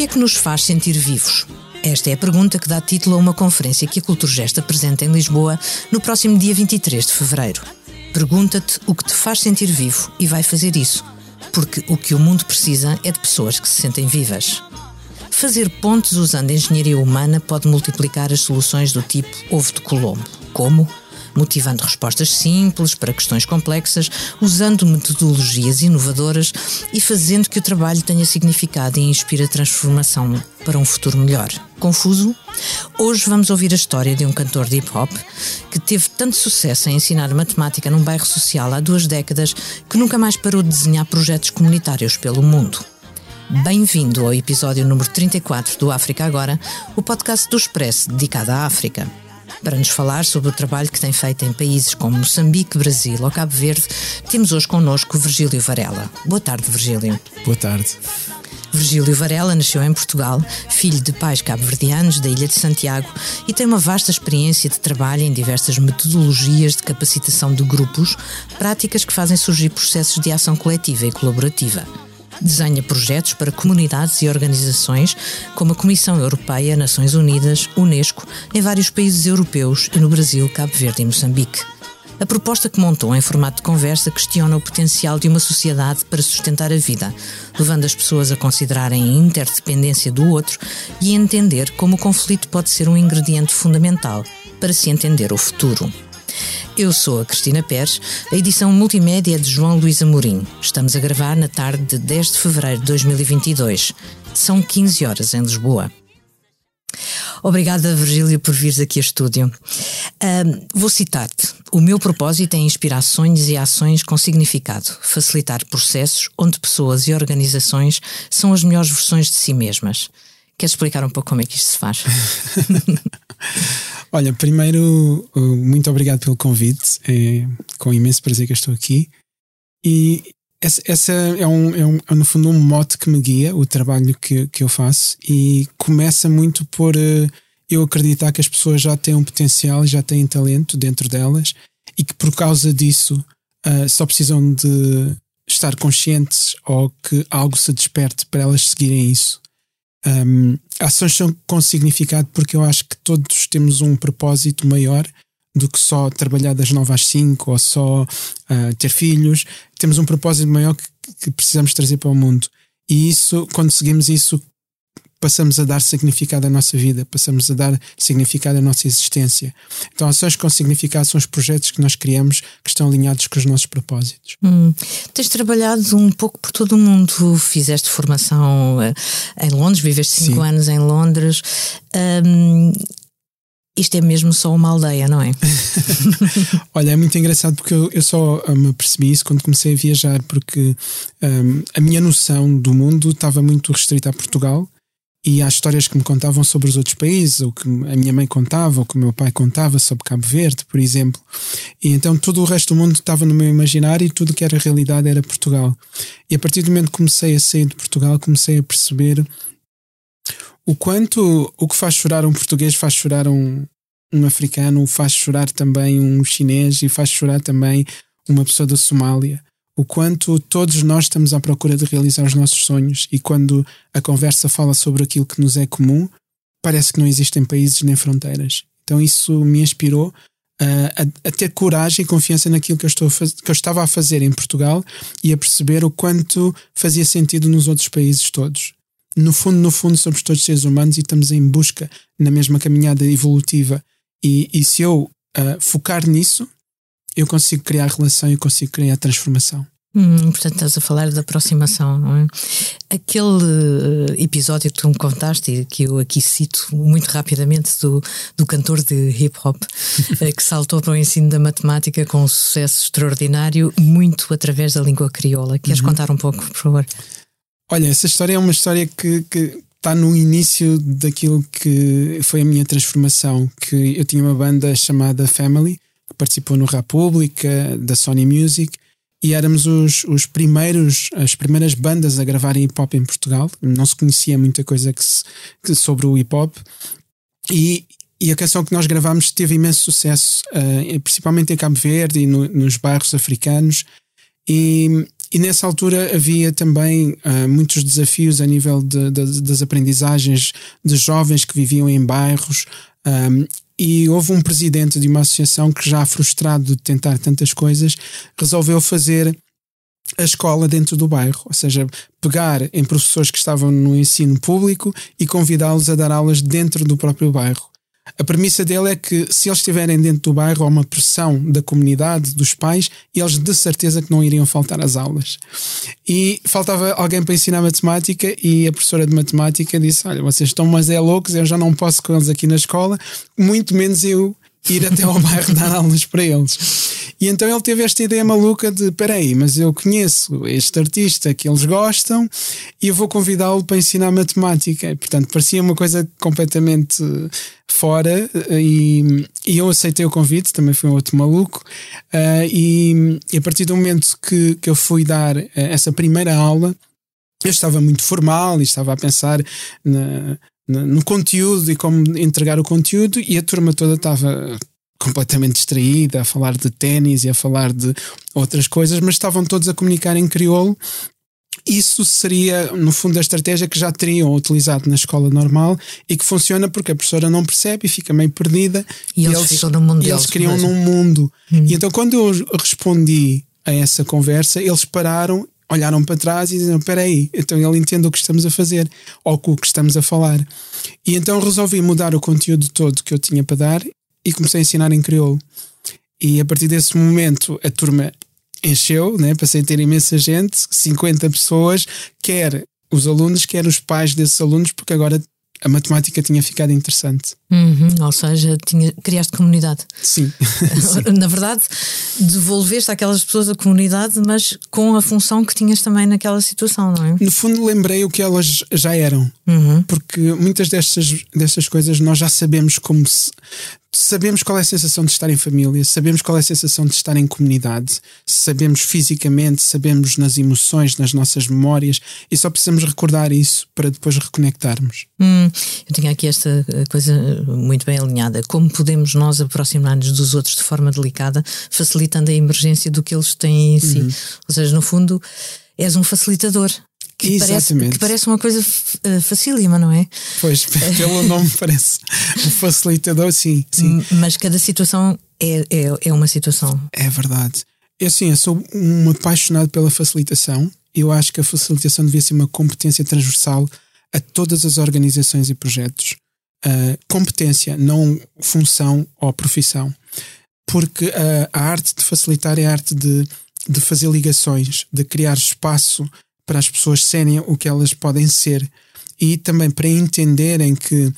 que é que nos faz sentir vivos? Esta é a pergunta que dá título a uma conferência que a Culturgest apresenta em Lisboa no próximo dia 23 de fevereiro. Pergunta-te o que te faz sentir vivo e vai fazer isso, porque o que o mundo precisa é de pessoas que se sentem vivas. Fazer pontes usando engenharia humana pode multiplicar as soluções do tipo ovo de Colombo. Como? Motivando respostas simples para questões complexas, usando metodologias inovadoras e fazendo que o trabalho tenha significado e inspire a transformação para um futuro melhor. Confuso? Hoje vamos ouvir a história de um cantor de hip hop que teve tanto sucesso em ensinar matemática num bairro social há duas décadas que nunca mais parou de desenhar projetos comunitários pelo mundo. Bem-vindo ao episódio número 34 do África Agora, o podcast do Expresso dedicado à África. Para nos falar sobre o trabalho que tem feito em países como Moçambique, Brasil ou Cabo Verde, temos hoje connosco Virgílio Varela. Boa tarde, Virgílio. Boa tarde. Virgílio Varela nasceu em Portugal, filho de pais cabo-verdianos da Ilha de Santiago e tem uma vasta experiência de trabalho em diversas metodologias de capacitação de grupos, práticas que fazem surgir processos de ação coletiva e colaborativa. Desenha projetos para comunidades e organizações como a Comissão Europeia, Nações Unidas, Unesco, em vários países europeus e no Brasil, Cabo Verde e Moçambique. A proposta que montou em formato de conversa questiona o potencial de uma sociedade para sustentar a vida, levando as pessoas a considerarem a interdependência do outro e a entender como o conflito pode ser um ingrediente fundamental para se entender o futuro. Eu sou a Cristina Pérez, a edição multimédia é de João Luís Amorim. Estamos a gravar na tarde de 10 de fevereiro de 2022. São 15 horas em Lisboa. Obrigada, Virgílio, por vires aqui a estúdio. Vou citar-te. O meu propósito é inspirar sonhos e ações com significado, facilitar processos onde pessoas e organizações são as melhores versões de si mesmas. Queres explicar um pouco como é que isto se faz? Olha, primeiro, uh, muito obrigado pelo convite. É com imenso prazer que estou aqui. E essa, essa é, um, é, um, é, no fundo, um mote que me guia o trabalho que, que eu faço. E começa muito por uh, eu acreditar que as pessoas já têm um potencial, já têm talento dentro delas e que por causa disso uh, só precisam de estar conscientes ou que algo se desperte para elas seguirem isso. Um, ações são com significado porque eu acho que todos temos um propósito maior do que só trabalhar das 9 às 5 ou só uh, ter filhos. Temos um propósito maior que, que precisamos trazer para o mundo. E isso, quando seguimos isso, passamos a dar significado à nossa vida, passamos a dar significado à nossa existência. Então, ações com significado são os projetos que nós criamos que estão alinhados com os nossos propósitos. Hum. Tens trabalhado um pouco por todo o mundo, fizeste formação uh, em Londres, viveste cinco Sim. anos em Londres. Um, isto é mesmo só uma aldeia, não é? Olha, é muito engraçado porque eu, eu só ah, me percebi isso quando comecei a viajar, porque um, a minha noção do mundo estava muito restrita a Portugal e há histórias que me contavam sobre os outros países, o que a minha mãe contava, o que o meu pai contava sobre Cabo Verde, por exemplo. E então todo o resto do mundo estava no meu imaginário e tudo que era realidade era Portugal. E a partir do momento que comecei a sair de Portugal, comecei a perceber o quanto o que faz chorar um português faz chorar um, um africano, faz chorar também um chinês e faz chorar também uma pessoa da Somália o quanto todos nós estamos à procura de realizar os nossos sonhos e quando a conversa fala sobre aquilo que nos é comum, parece que não existem países nem fronteiras. Então isso me inspirou a, a, a ter coragem e confiança naquilo que eu, estou que eu estava a fazer em Portugal e a perceber o quanto fazia sentido nos outros países todos. No fundo, no fundo, somos todos seres humanos e estamos em busca na mesma caminhada evolutiva. E, e se eu uh, focar nisso, eu consigo criar relação e consigo criar transformação. Hum, portanto, estás a falar da aproximação, não é? Aquele eh, episódio que tu me contaste e que eu aqui cito muito rapidamente do, do cantor de hip hop eh, que saltou para o ensino da matemática com um sucesso extraordinário, muito através da língua crioula. Queres uhum. contar um pouco, por favor? Olha, essa história é uma história que, que está no início daquilo que foi a minha transformação. Que eu tinha uma banda chamada Family participou no República, da Sony Music, e éramos os, os primeiros, as primeiras bandas a gravarem hip hop em Portugal. Não se conhecia muita coisa que se, que sobre o hip hop. E, e a canção que nós gravámos teve imenso sucesso, uh, principalmente em Cabo Verde e no, nos bairros africanos. E, e nessa altura havia também uh, muitos desafios a nível de, de, das aprendizagens de jovens que viviam em bairros. Um, e houve um presidente de uma associação que, já frustrado de tentar tantas coisas, resolveu fazer a escola dentro do bairro, ou seja, pegar em professores que estavam no ensino público e convidá-los a dar aulas dentro do próprio bairro. A premissa dele é que se eles estiverem dentro do bairro há uma pressão da comunidade, dos pais, e eles de certeza que não iriam faltar às aulas. E faltava alguém para ensinar matemática e a professora de matemática disse: Olha, vocês estão mas é loucos, eu já não posso com eles aqui na escola, muito menos eu ir até ao bairro dar aulas para eles. E então ele teve esta ideia maluca de: peraí, mas eu conheço este artista que eles gostam e eu vou convidá-lo para ensinar matemática. E, portanto, parecia uma coisa completamente fora e, e, eu aceitei o convite, também foi um outro maluco. Uh, e, e, a partir do momento que, que eu fui dar uh, essa primeira aula, eu estava muito formal e estava a pensar na, no conteúdo e como entregar o conteúdo, e a turma toda estava completamente distraída a falar de ténis e a falar de outras coisas, mas estavam todos a comunicar em crioulo. Isso seria, no fundo, a estratégia que já teriam utilizado na escola normal e que funciona porque a professora não percebe e fica meio perdida. E, e eles, eles ficam no mundo e eles criam num mundo. Hum. E então, quando eu respondi a essa conversa, eles pararam olharam para trás e disseram: Espera aí, então ele entende o que estamos a fazer ou com o que estamos a falar. E então resolvi mudar o conteúdo todo que eu tinha para dar e comecei a ensinar em crioulo. E a partir desse momento a turma encheu, né? passei a ter imensa gente, 50 pessoas, quer os alunos, quer os pais desses alunos, porque agora a matemática tinha ficado interessante. Uhum, ou seja, tinha, criaste comunidade. Sim. Na verdade, devolveste àquelas pessoas a comunidade, mas com a função que tinhas também naquela situação, não é? No fundo, lembrei o que elas já eram. Uhum. Porque muitas destas, destas coisas nós já sabemos como se, sabemos qual é a sensação de estar em família, sabemos qual é a sensação de estar em comunidade, sabemos fisicamente, sabemos nas emoções, nas nossas memórias e só precisamos recordar isso para depois reconectarmos. Hum, eu tinha aqui esta eh, coisa muito bem alinhada. Como podemos nós aproximar-nos dos outros de forma delicada, facilitando a emergência do que eles têm em si? Uhum. Ou seja, no fundo, és um facilitador que parece, que parece uma coisa uh, facílima, não é? Pois, pelo nome parece um facilitador, sim, sim. Mas cada situação é, é, é uma situação. É verdade. Eu, sim, eu sou um apaixonado pela facilitação. Eu acho que a facilitação devia ser uma competência transversal a todas as organizações e projetos. Uh, competência, não função ou profissão. Porque uh, a arte de facilitar é a arte de, de fazer ligações, de criar espaço para as pessoas serem o que elas podem ser e também para entenderem que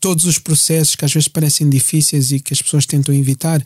todos os processos que às vezes parecem difíceis e que as pessoas tentam evitar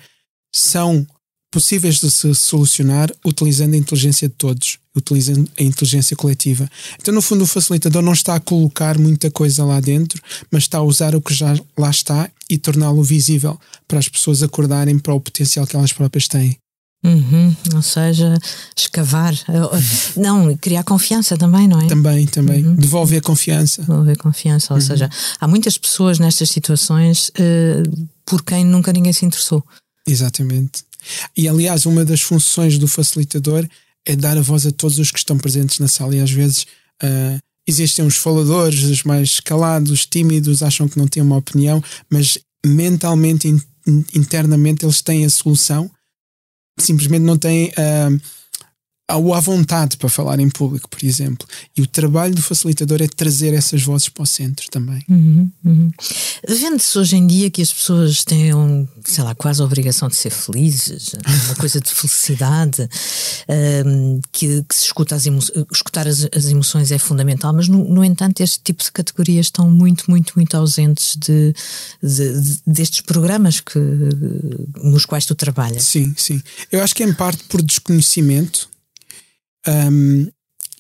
são possíveis de se solucionar utilizando a inteligência de todos, utilizando a inteligência coletiva. Então, no fundo, o facilitador não está a colocar muita coisa lá dentro, mas está a usar o que já lá está e torná-lo visível para as pessoas acordarem para o potencial que elas próprias têm. Uhum, ou seja, escavar, não, criar confiança também, não é? Também, também. Uhum. Devolver confiança. Devolver confiança, ou uhum. seja, há muitas pessoas nestas situações uh, por quem nunca ninguém se interessou. Exatamente. E aliás, uma das funções do facilitador é dar a voz a todos os que estão presentes na sala. E às vezes uh, existem os faladores, os mais calados, tímidos, acham que não têm uma opinião, mas mentalmente, in, internamente, eles têm a solução. Simplesmente não têm uh, a vontade para falar em público, por exemplo. E o trabalho do facilitador é trazer essas vozes para o centro também. Uhum, uhum. Vende-se hoje em dia que as pessoas têm, sei lá, quase a obrigação de ser felizes, uma coisa de felicidade, um, que, que, se escuta as escutar as, as, emoções é fundamental, mas no, no, entanto este tipo de categorias estão muito, muito, muito ausentes de, de, de, destes programas que, nos quais tu trabalhas. Sim, sim. Eu acho que é em parte por desconhecimento um,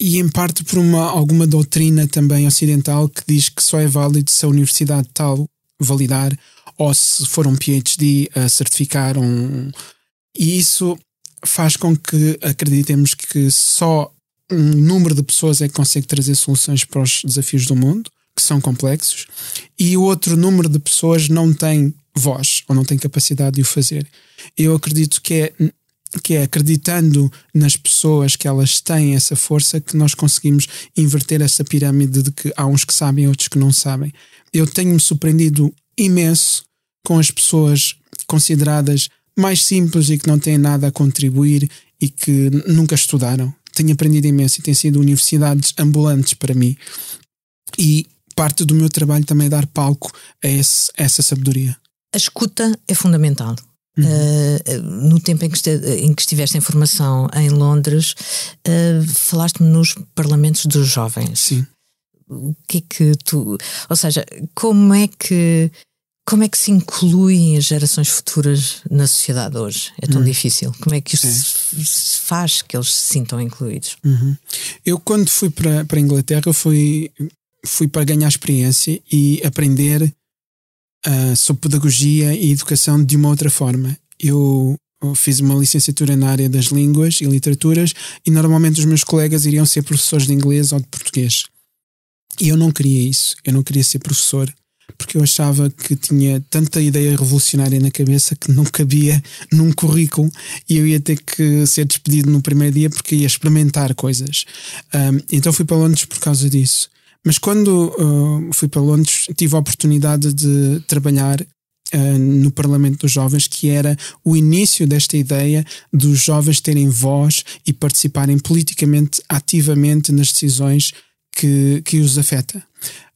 e em parte por uma, alguma doutrina também ocidental que diz que só é válido se a universidade tal validar ou se for um PhD a certificar um. E isso faz com que acreditemos que só um número de pessoas é que consegue trazer soluções para os desafios do mundo, que são complexos, e outro número de pessoas não tem voz ou não tem capacidade de o fazer. Eu acredito que é que é acreditando nas pessoas que elas têm essa força que nós conseguimos inverter essa pirâmide de que há uns que sabem e outros que não sabem. Eu tenho-me surpreendido imenso com as pessoas consideradas mais simples e que não têm nada a contribuir e que nunca estudaram. Tenho aprendido imenso e tem sido universidades ambulantes para mim. E parte do meu trabalho também é dar palco a, esse, a essa sabedoria. A escuta é fundamental. Uhum. Uh, no tempo em que, este, em que, estiveste em formação em Londres, uh, falaste-me nos parlamentos dos jovens. Sim. O que é que tu. Ou seja, como é que. Como é que se incluem as gerações futuras na sociedade hoje? É tão uhum. difícil. Como é que isso é. se faz que eles se sintam incluídos? Uhum. Eu, quando fui para, para a Inglaterra, fui, fui para ganhar experiência e aprender uh, sobre pedagogia e educação de uma outra forma. Eu fiz uma licenciatura na área das línguas e literaturas e normalmente os meus colegas iriam ser professores de inglês ou de português. E eu não queria isso. Eu não queria ser professor porque eu achava que tinha tanta ideia revolucionária na cabeça que não cabia num currículo e eu ia ter que ser despedido no primeiro dia porque ia experimentar coisas. Um, então fui para Londres por causa disso. Mas quando uh, fui para Londres, tive a oportunidade de trabalhar uh, no Parlamento dos Jovens, que era o início desta ideia dos jovens terem voz e participarem politicamente ativamente nas decisões que, que os afeta.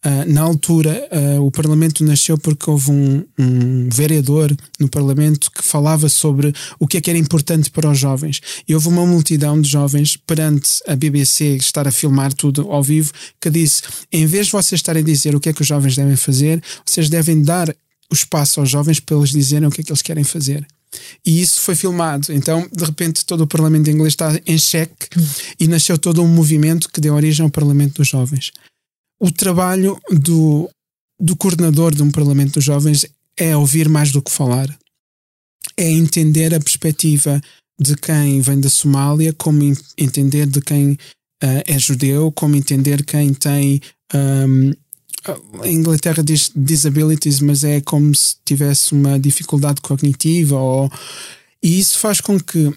Uh, na altura, uh, o Parlamento nasceu porque houve um, um, vereador no Parlamento que falava sobre o que é que era importante para os jovens. E houve uma multidão de jovens perante a BBC estar a filmar tudo ao vivo que disse: em vez de vocês estarem a dizer o que é que os jovens devem fazer, vocês devem dar o espaço aos jovens para eles dizerem o que é que eles querem fazer. E isso foi filmado. Então, de repente, todo o Parlamento inglês está em xeque e nasceu todo um movimento que deu origem ao Parlamento dos Jovens o trabalho do, do coordenador de um Parlamento dos Jovens é ouvir mais do que falar. É entender a perspectiva de quem vem da Somália, como entender de quem uh, é judeu, como entender quem tem. Um, a Inglaterra diz disabilities, mas é como se tivesse uma dificuldade cognitiva, ou, e isso faz com que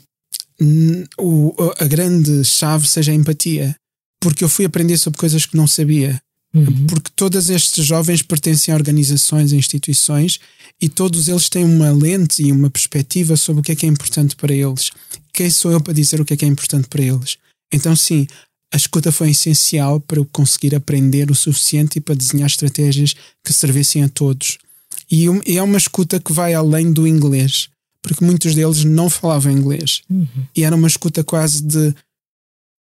o, a grande chave seja a empatia. Porque eu fui aprender sobre coisas que não sabia. Uhum. Porque todos estes jovens pertencem a organizações e instituições e todos eles têm uma lente e uma perspectiva sobre o que é que é importante para eles. Quem sou eu para dizer o que é que é importante para eles? Então, sim, a escuta foi essencial para eu conseguir aprender o suficiente e para desenhar estratégias que servissem a todos. E é uma escuta que vai além do inglês, porque muitos deles não falavam inglês. Uhum. E era uma escuta quase de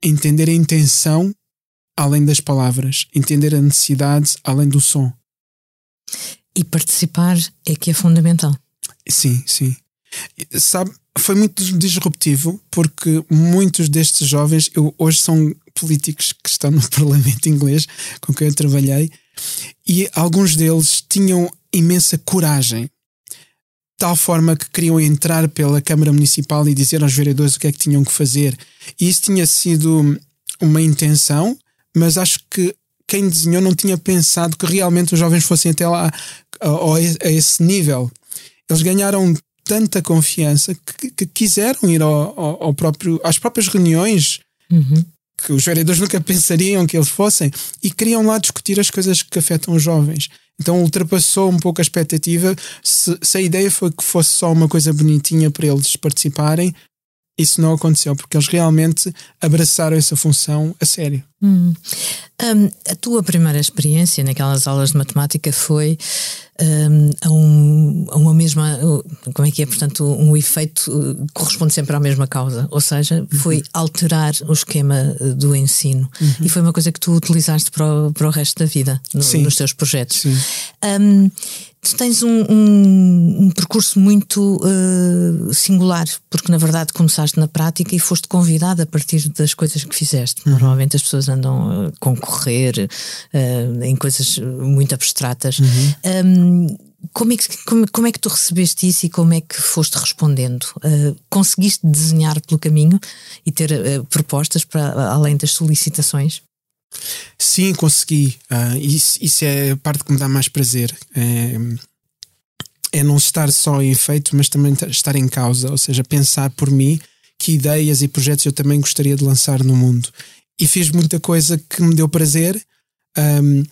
entender a intenção além das palavras, entender a necessidade além do som. E participar é que é fundamental. Sim, sim. Sabe, foi muito disruptivo porque muitos destes jovens, eu, hoje são políticos que estão no Parlamento inglês com quem eu trabalhei, e alguns deles tinham imensa coragem, tal forma que queriam entrar pela Câmara Municipal e dizer aos vereadores o que é que tinham que fazer. E isso tinha sido uma intenção, mas acho que quem desenhou não tinha pensado que realmente os jovens fossem até lá a, esse nível. Eles ganharam tanta confiança que, que quiseram ir ao, ao, ao, próprio, às próprias reuniões uhum. Que os vereadores nunca pensariam que eles fossem e queriam lá discutir as coisas que afetam os jovens. Então ultrapassou um pouco a expectativa. Se, se a ideia foi que fosse só uma coisa bonitinha para eles participarem, isso não aconteceu, porque eles realmente abraçaram essa função a sério. Hum. Um, a tua primeira experiência naquelas aulas de matemática foi um, a, um, a, uma mesma. Como é que é? Portanto, um efeito uh, corresponde sempre à mesma causa, ou seja, foi uhum. alterar o esquema uh, do ensino. Uhum. E foi uma coisa que tu utilizaste para o, para o resto da vida, no, nos teus projetos. Sim. Um, tu tens um, um, um percurso muito uh, singular, porque na verdade começaste na prática e foste convidado a partir das coisas que fizeste. Uhum. Normalmente as pessoas andam a concorrer uh, em coisas muito abstratas. Uhum. Um, como é, que, como, como, é que tu recebeste isso e como é que foste respondendo? Uh, conseguiste desenhar pelo caminho e ter uh, propostas para além das solicitações? Sim, consegui. Uh, isso, isso é a parte que me dá mais prazer. É, é não estar só em efeito, mas também estar em causa, ou seja, pensar por mim que ideias e projetos eu também gostaria de lançar no mundo. E fiz muita coisa que me deu prazer. Um,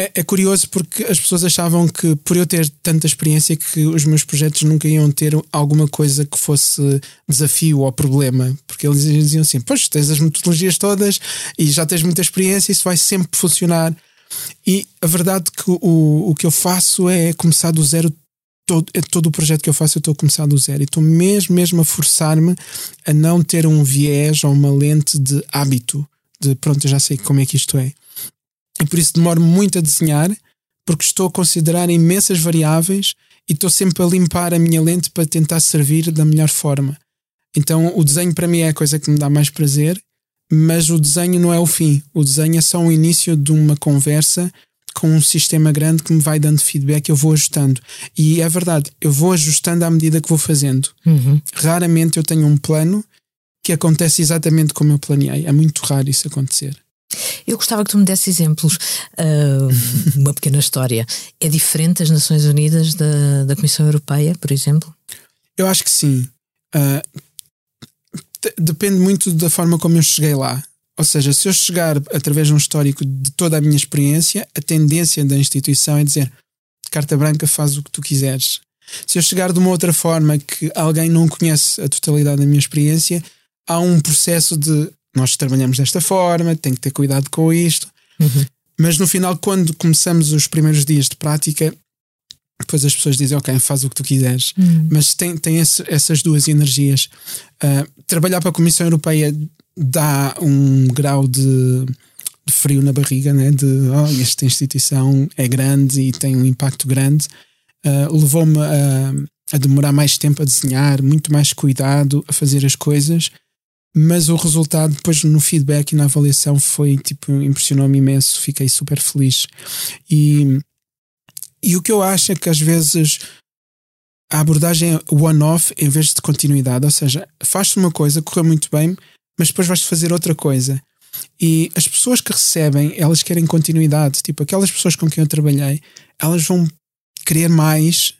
é, é, curioso porque as pessoas achavam que, por eu ter tanta experiência, que os meus projetos nunca iam ter alguma coisa que fosse desafio ou problema. Porque eles diziam assim: Pois, tens as metodologias todas e já tens muita experiência, isso vai sempre funcionar. E a verdade que o, o que eu faço é começar do zero. Todo, é todo o projeto que eu faço, eu estou a começar do zero. E estou mesmo, mesmo a forçar-me a não ter um viés ou uma lente de hábito. De pronto, eu já sei como é que isto é. E por isso demoro muito a desenhar, porque estou a considerar imensas variáveis e estou sempre a limpar a minha lente para tentar servir da melhor forma. Então o desenho para mim é a coisa que me dá mais prazer, mas o desenho não é o fim. O desenho é só o início de uma conversa com um sistema grande que me vai dando feedback, eu vou ajustando. E é verdade, eu vou ajustando à medida que vou fazendo. Uhum. Raramente eu tenho um plano que acontece exatamente como eu planeei. É muito raro isso acontecer. Eu gostava que tu me desse exemplos. Uh, uma pequena história. É diferente das Nações Unidas da, da Comissão Europeia, por exemplo? Eu acho que sim. Uh, depende muito da forma como eu cheguei lá. Ou seja, se eu chegar através de um histórico de toda a minha experiência, a tendência da instituição é dizer carta branca, faz o que tu quiseres. Se eu chegar de uma outra forma que alguém não conhece a totalidade da minha experiência, há um processo de nós trabalhamos desta forma, tem que ter cuidado com isto. Uhum. Mas no final, quando começamos os primeiros dias de prática, depois as pessoas dizem, ok, faz o que tu quiseres. Uhum. Mas tem, tem esse, essas duas energias. Uh, trabalhar para a Comissão Europeia dá um grau de, de frio na barriga, né? de oh, esta instituição é grande e tem um impacto grande. Uh, Levou-me a, a demorar mais tempo a desenhar, muito mais cuidado a fazer as coisas mas o resultado depois no feedback e na avaliação foi tipo impressionou-me imenso, fiquei super feliz e, e o que eu acho é que às vezes a abordagem é one-off em vez de continuidade, ou seja, faz-se uma coisa, correu muito bem, mas depois vais fazer outra coisa. E as pessoas que recebem, elas querem continuidade. Tipo, aquelas pessoas com quem eu trabalhei, elas vão querer mais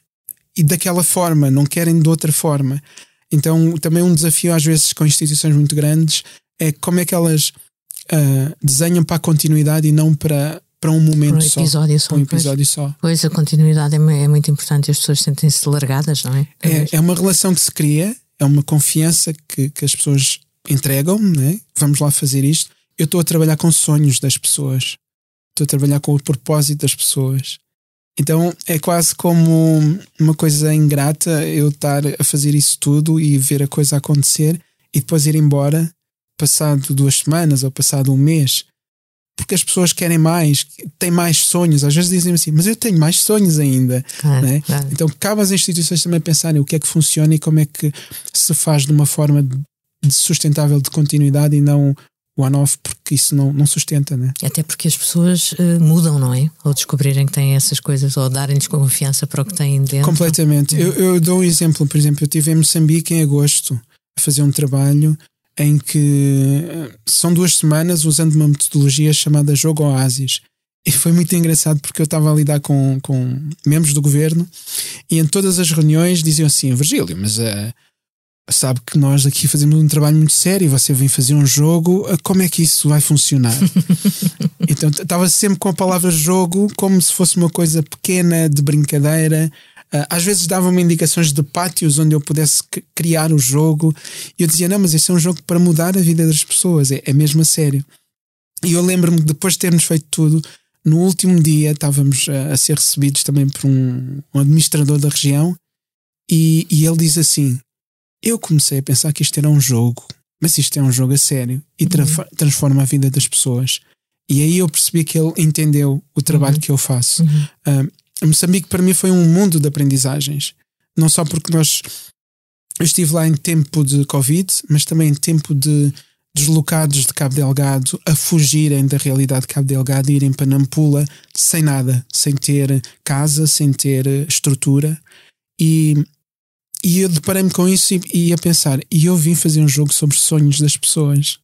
e daquela forma, não querem de outra forma. Então, também um desafio, às vezes, com instituições muito grandes, é como é que elas uh, desenham para a continuidade e não para, para um momento um episódio só. só. Um episódio pois, só. Pois, a continuidade é, é muito importante e as pessoas sentem-se largadas, não é? É, é uma relação que se cria, é uma confiança que, que as pessoas entregam, né? vamos lá fazer isto. Eu estou a trabalhar com sonhos das pessoas, estou a trabalhar com o propósito das pessoas. Então é quase como uma coisa ingrata eu estar a fazer isso tudo e ver a coisa acontecer e depois ir embora passado duas semanas ou passado um mês. Porque as pessoas querem mais, têm mais sonhos. Às vezes dizem assim, mas eu tenho mais sonhos ainda. Claro, né? claro. Então cabe às instituições também pensarem o que é que funciona e como é que se faz de uma forma sustentável de continuidade e não one-off, porque isso não, não sustenta, né? Até porque as pessoas uh, mudam, não é? Ou descobrirem que têm essas coisas, ou darem-lhes confiança para o que têm dentro. Completamente. Uhum. Eu, eu dou um exemplo, por exemplo, eu estive em Moçambique em agosto a fazer um trabalho em que eh, são duas semanas usando uma metodologia chamada Jogo Oasis. E foi muito engraçado porque eu estava a lidar com, com membros do governo e em todas as reuniões diziam assim: Virgílio, mas a. Uh, eh, sabe que nós aqui fazemos um trabalho muito sério e você vem fazer um jogo, ah, como é que isso vai funcionar? então estava sempre com a palavra jogo como se fosse uma coisa pequena, de brincadeira. Ah, às vezes davam-me indicações de pátios onde eu pudesse criar o jogo e eu dizia: Não, mas esse é um jogo para mudar a vida das pessoas, é, é mesmo a sério. E eu lembro-me que depois de termos feito tudo, no último dia estávamos a, a ser recebidos também por um, um administrador da região e, e ele diz assim: eu comecei a pensar que isto era um jogo, mas isto é um jogo a sério e tra uhum. transforma a vida das pessoas. E aí eu percebi que ele entendeu o trabalho uhum. que eu faço. Uhum. Uh, Moçambique para mim foi um mundo de aprendizagens. Não só porque nós eu estive lá em tempo de Covid, mas também em tempo de deslocados de Cabo Delgado a fugirem da realidade de Cabo Delgado e irem para Nampula sem nada, sem ter casa, sem ter estrutura. E e eu deparei-me com isso e, e a pensar, e eu vim fazer um jogo sobre sonhos das pessoas.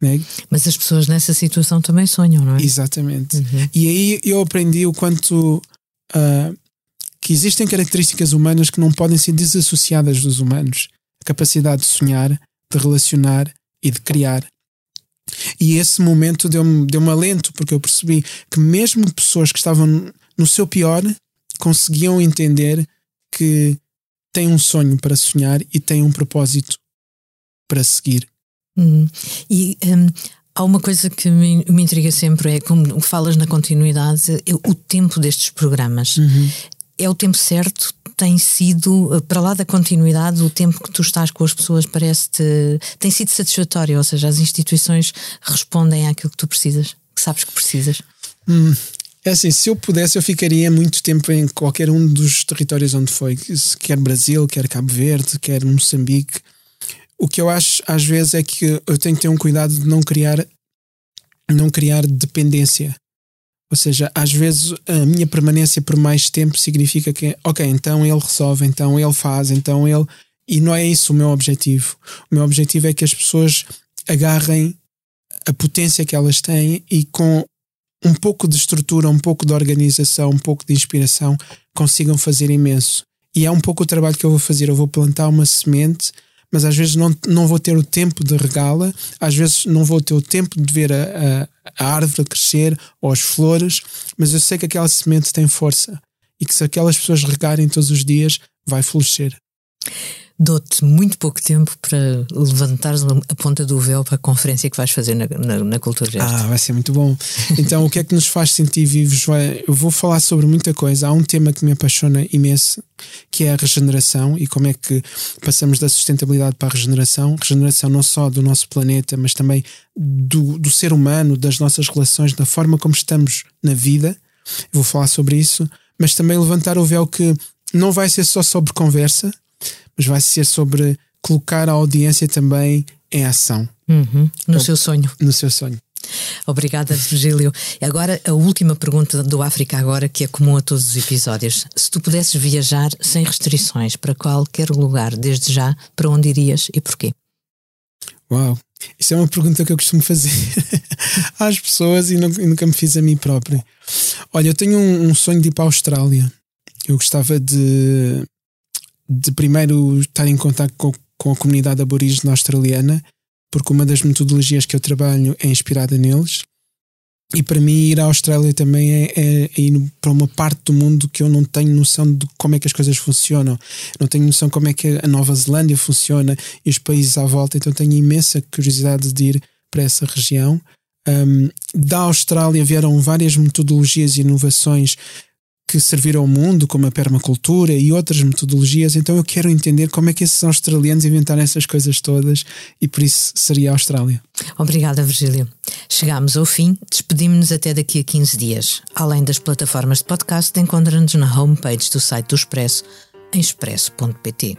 Né? Mas as pessoas nessa situação também sonham, não é? Exatamente. Uhum. E aí eu aprendi o quanto uh, que existem características humanas que não podem ser desassociadas dos humanos. A capacidade de sonhar, de relacionar e de criar. E esse momento deu-me deu alento, porque eu percebi que mesmo pessoas que estavam no seu pior conseguiam entender que têm um sonho para sonhar e têm um propósito para seguir. Hum. E um, há uma coisa que me, me, intriga sempre: é como falas na continuidade, é o tempo destes programas. Uhum. É o tempo certo? tem sido, para lá da continuidade, o tempo que tu estás com as pessoas parece-te. tem sido satisfatório, ou seja, as instituições respondem àquilo que tu precisas, que sabes que precisas? Hum, é assim, se eu pudesse, eu ficaria muito tempo em qualquer um dos territórios onde foi, quer Brasil, quer Cabo Verde, quer Moçambique. O que eu acho às vezes é que eu tenho que ter um cuidado de não criar não criar dependência. Ou seja, às vezes a minha permanência por mais tempo significa que, ok, então ele resolve, então ele faz, então ele. E não é isso o meu objetivo. O meu objetivo é que as pessoas agarrem a potência que elas têm e com um pouco de estrutura, um pouco de organização, um pouco de inspiração, consigam fazer imenso. E é um pouco o trabalho que eu vou fazer. Eu vou plantar uma semente mas às vezes não, não vou ter o tempo de regá-la, às vezes não vou ter o tempo de ver a, a, a árvore crescer ou as flores, mas eu sei que aquela semente tem força e que se aquelas pessoas regarem todos os dias, vai florescer. Dou-te muito pouco tempo para levantares a ponta do véu para a conferência que vais fazer na, na, na Cultura Gesto. Ah, vai ser muito bom. Então, o que é que nos faz sentir vivos? Eu vou falar sobre muita coisa. Há um tema que me apaixona imenso, que é a regeneração e como é que passamos da sustentabilidade para a regeneração. Regeneração não só do nosso planeta, mas também do, do ser humano, das nossas relações, da forma como estamos na vida. Eu vou falar sobre isso, mas também levantar o véu que não vai ser só sobre conversa, mas vai ser sobre colocar a audiência também em ação. Uhum, no seu sonho. No seu sonho. Obrigada, Virgílio. E agora a última pergunta do África Agora, que é comum a todos os episódios. Se tu pudesses viajar sem restrições para qualquer lugar, desde já, para onde irias e porquê? Uau! Isso é uma pergunta que eu costumo fazer às pessoas e nunca me fiz a mim próprio. Olha, eu tenho um, um sonho de ir para a Austrália. Eu gostava de de primeiro estar em contato com, com a comunidade aborígene australiana, porque uma das metodologias que eu trabalho é inspirada neles. E para mim, ir à Austrália também é, é, é, ir para uma parte do mundo que eu não tenho noção de como é que as coisas funcionam. Não tenho noção como é que a Nova Zelândia funciona e os países à volta, então tenho imensa curiosidade de ir para essa região. Um, da Austrália vieram várias metodologias e inovações que serviram ao mundo, como a permacultura e outras metodologias. Então eu quero entender como é que esses australianos inventaram essas coisas todas e por isso seria a Austrália. Obrigada, Virgílio. Chegamos ao fim, despedimos-nos até daqui a 15 dias. Além das plataformas de podcast, encontra-nos na homepage do site do Expresso, em expresso.pt.